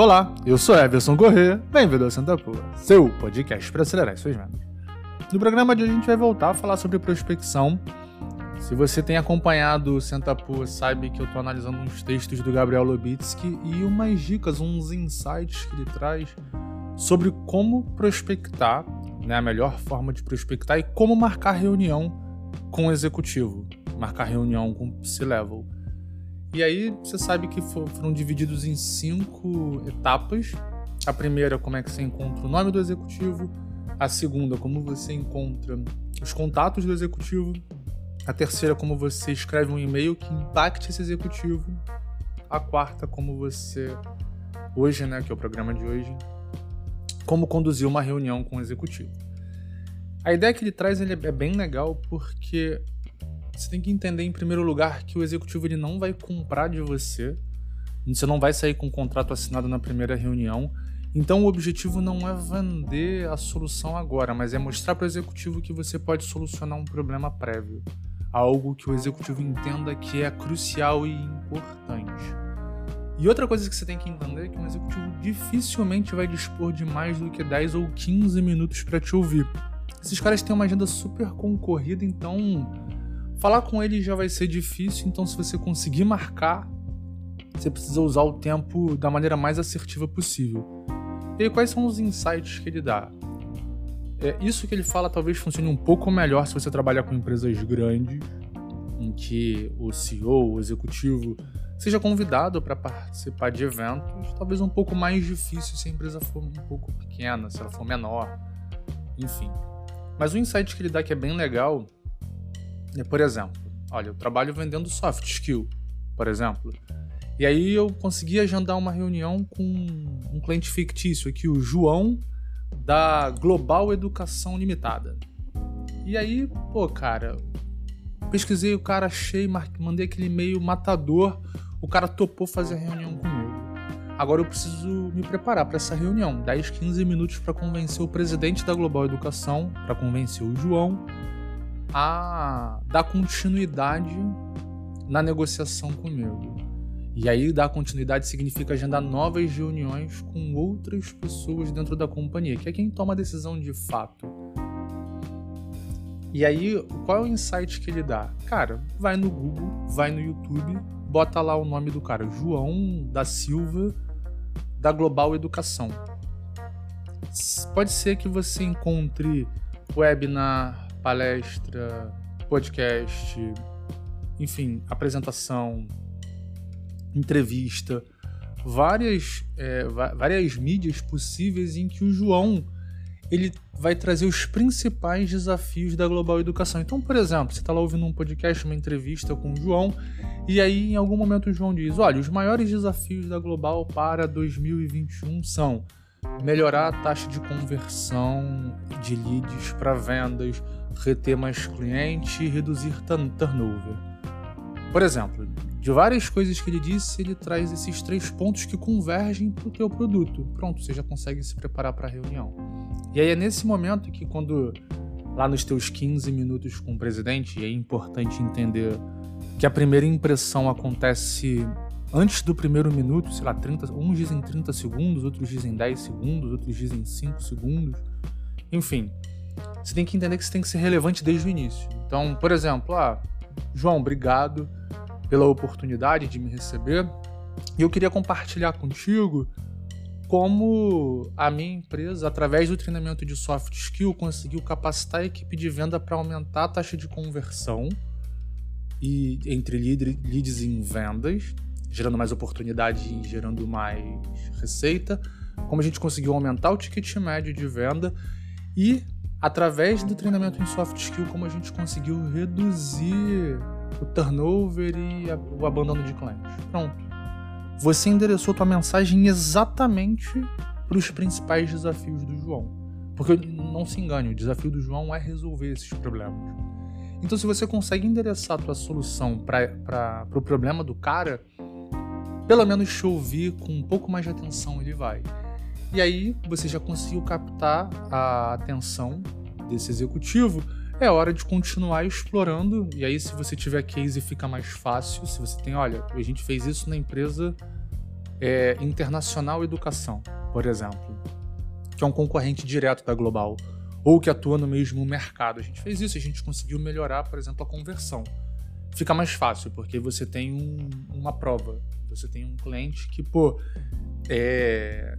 Olá, eu sou Everson Corrêa, bem-vindo ao Santa Pua, seu podcast para acelerar suas vendas. No programa de hoje a gente vai voltar a falar sobre prospecção. Se você tem acompanhado o Santa Pua, sabe que eu estou analisando uns textos do Gabriel Lobitsky e umas dicas, uns insights que ele traz sobre como prospectar, né, a melhor forma de prospectar e como marcar reunião com o executivo, marcar reunião com o C-Level. E aí você sabe que foram divididos em cinco etapas. A primeira, como é que você encontra o nome do executivo. A segunda, como você encontra os contatos do executivo. A terceira, como você escreve um e-mail que impacte esse executivo. A quarta, como você, hoje, né, que é o programa de hoje, como conduzir uma reunião com o executivo. A ideia que ele traz ele é bem legal porque você tem que entender em primeiro lugar que o executivo ele não vai comprar de você. Você não vai sair com um contrato assinado na primeira reunião. Então o objetivo não é vender a solução agora, mas é mostrar para o executivo que você pode solucionar um problema prévio, algo que o executivo entenda que é crucial e importante. E outra coisa que você tem que entender é que um executivo dificilmente vai dispor de mais do que 10 ou 15 minutos para te ouvir. Esses caras têm uma agenda super concorrida, então Falar com ele já vai ser difícil, então se você conseguir marcar, você precisa usar o tempo da maneira mais assertiva possível. E aí, quais são os insights que ele dá? É, isso que ele fala talvez funcione um pouco melhor se você trabalhar com empresas grandes, em que o CEO, o executivo, seja convidado para participar de eventos, talvez um pouco mais difícil se a empresa for um pouco pequena, se ela for menor, enfim. Mas o insight que ele dá que é bem legal por exemplo, olha, eu trabalho vendendo soft skill, por exemplo. E aí eu consegui agendar uma reunião com um cliente fictício aqui, o João, da Global Educação Limitada. E aí, pô, cara, pesquisei o cara, achei, mandei aquele e-mail matador, o cara topou fazer a reunião comigo. Agora eu preciso me preparar para essa reunião, 10, 15 minutos para convencer o presidente da Global Educação, para convencer o João, a dar continuidade na negociação comigo. E aí, dar continuidade significa agendar novas reuniões com outras pessoas dentro da companhia, que é quem toma a decisão de fato. E aí, qual é o insight que ele dá? Cara, vai no Google, vai no YouTube, bota lá o nome do cara, João da Silva, da Global Educação. Pode ser que você encontre webinar, palestra, podcast, enfim, apresentação, entrevista, várias, é, várias mídias possíveis em que o João ele vai trazer os principais desafios da global educação. Então, por exemplo, você está lá ouvindo um podcast, uma entrevista com o João, e aí em algum momento o João diz: olha, os maiores desafios da global para 2021 são melhorar a taxa de conversão de leads para vendas, reter mais cliente e reduzir turnover. Por exemplo, de várias coisas que ele disse, ele traz esses três pontos que convergem para o teu produto. Pronto, você já consegue se preparar para a reunião. E aí é nesse momento que quando lá nos teus 15 minutos com o presidente, é importante entender que a primeira impressão acontece antes do primeiro minuto, sei lá, 30, uns dizem 30 segundos, outros dizem 10 segundos, outros dizem 5 segundos. Enfim, você tem que entender que você tem que ser relevante desde o início. Então, por exemplo, ah, João, obrigado pela oportunidade de me receber. E eu queria compartilhar contigo como a minha empresa, através do treinamento de soft skill, conseguiu capacitar a equipe de venda para aumentar a taxa de conversão e entre leads em vendas, gerando mais oportunidade e gerando mais receita. Como a gente conseguiu aumentar o ticket médio de venda e através do treinamento em soft skill, como a gente conseguiu reduzir o turnover e o abandono de clientes. Pronto. Você endereçou tua mensagem exatamente para os principais desafios do João. Porque não se engane, o desafio do João é resolver esses problemas. Então, se você consegue endereçar a tua solução para o pro problema do cara, pelo menos te ouvir com um pouco mais de atenção ele vai. E aí você já conseguiu captar a atenção desse executivo. É hora de continuar explorando. E aí, se você tiver case, fica mais fácil. Se você tem, olha, a gente fez isso na empresa é, Internacional Educação, por exemplo, que é um concorrente direto da Global, ou que atua no mesmo mercado. A gente fez isso, a gente conseguiu melhorar, por exemplo, a conversão. Fica mais fácil, porque você tem um, uma prova. Você tem um cliente que, pô, é,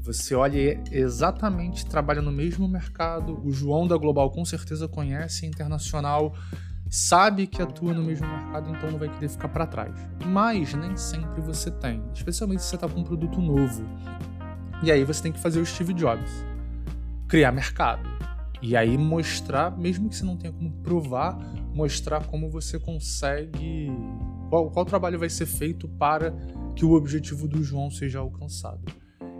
você olha exatamente, trabalha no mesmo mercado. O João da Global com certeza conhece internacional, sabe que atua no mesmo mercado, então não vai querer ficar para trás. Mas nem sempre você tem, especialmente se você está com um produto novo. E aí você tem que fazer o Steve Jobs, criar mercado. E aí mostrar, mesmo que você não tenha como provar, mostrar como você consegue. Qual, qual trabalho vai ser feito para que o objetivo do João seja alcançado.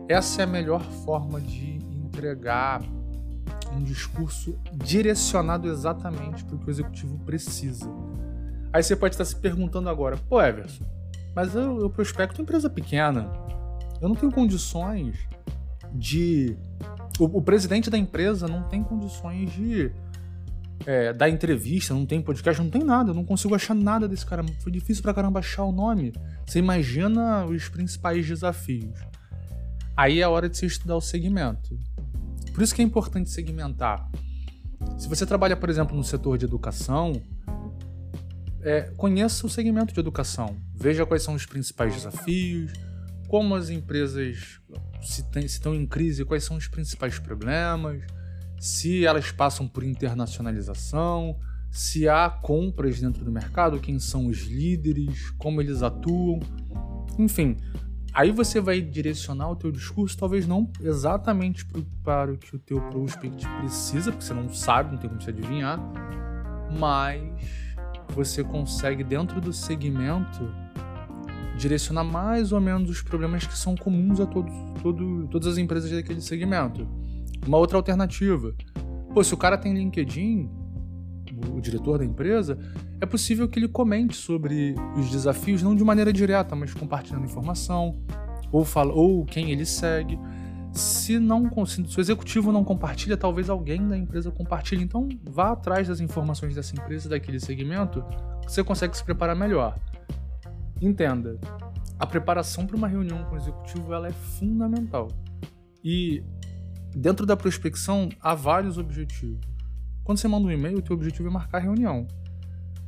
Essa é a melhor forma de entregar um discurso direcionado exatamente para o que o executivo precisa. Aí você pode estar se perguntando agora, pô, Everson, mas eu, eu prospecto empresa pequena, eu não tenho condições de. O, o presidente da empresa não tem condições de é, dar entrevista, não tem podcast, não tem nada, eu não consigo achar nada desse cara. Foi difícil pra caramba achar o nome. Você imagina os principais desafios. Aí é a hora de você estudar o segmento. Por isso que é importante segmentar. Se você trabalha, por exemplo, no setor de educação, é, conheça o segmento de educação. Veja quais são os principais desafios, como as empresas se, tem, se estão em crise, quais são os principais problemas, se elas passam por internacionalização, se há compras dentro do mercado, quem são os líderes, como eles atuam. Enfim, Aí você vai direcionar o teu discurso, talvez não exatamente para o que o teu prospect precisa, porque você não sabe, não tem como se adivinhar, mas você consegue dentro do segmento direcionar mais ou menos os problemas que são comuns a todos, todo, todas as empresas daquele segmento. Uma outra alternativa. Pô, se o cara tem LinkedIn, o diretor da empresa, é possível que ele comente sobre os desafios, não de maneira direta, mas compartilhando informação, ou, fala, ou quem ele segue. Se, não, se o executivo não compartilha, talvez alguém da empresa compartilhe. Então, vá atrás das informações dessa empresa, daquele segmento, você consegue se preparar melhor. Entenda, a preparação para uma reunião com o executivo ela é fundamental. E dentro da prospecção há vários objetivos. Quando você manda um e-mail, o teu objetivo é marcar a reunião.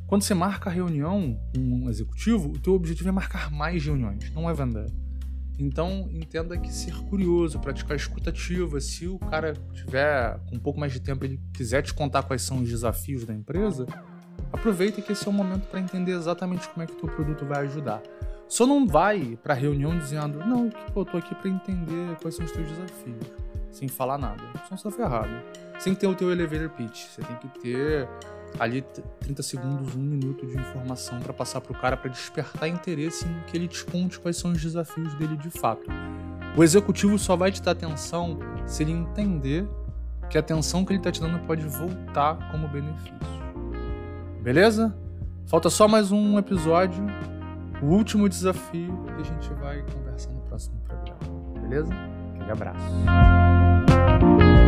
Quando você marca a reunião com um executivo, o teu objetivo é marcar mais reuniões, não é vender. Então, entenda que ser curioso, praticar escutativa, se o cara tiver com um pouco mais de tempo ele quiser te contar quais são os desafios da empresa, aproveita que esse é o momento para entender exatamente como é que o teu produto vai ajudar. Só não vai para a reunião dizendo, não, pô, eu tô aqui para entender quais são os teus desafios, sem falar nada. Senão você tá ferrado sem ter o teu elevator pitch. Você tem que ter ali 30 segundos, um minuto de informação para passar para o cara para despertar interesse em que ele te conte quais são os desafios dele de fato. O executivo só vai te dar atenção se ele entender que a atenção que ele está te dando pode voltar como benefício. Beleza? Falta só mais um episódio, o último desafio, e a gente vai conversar no próximo programa. Beleza? Aquele abraço.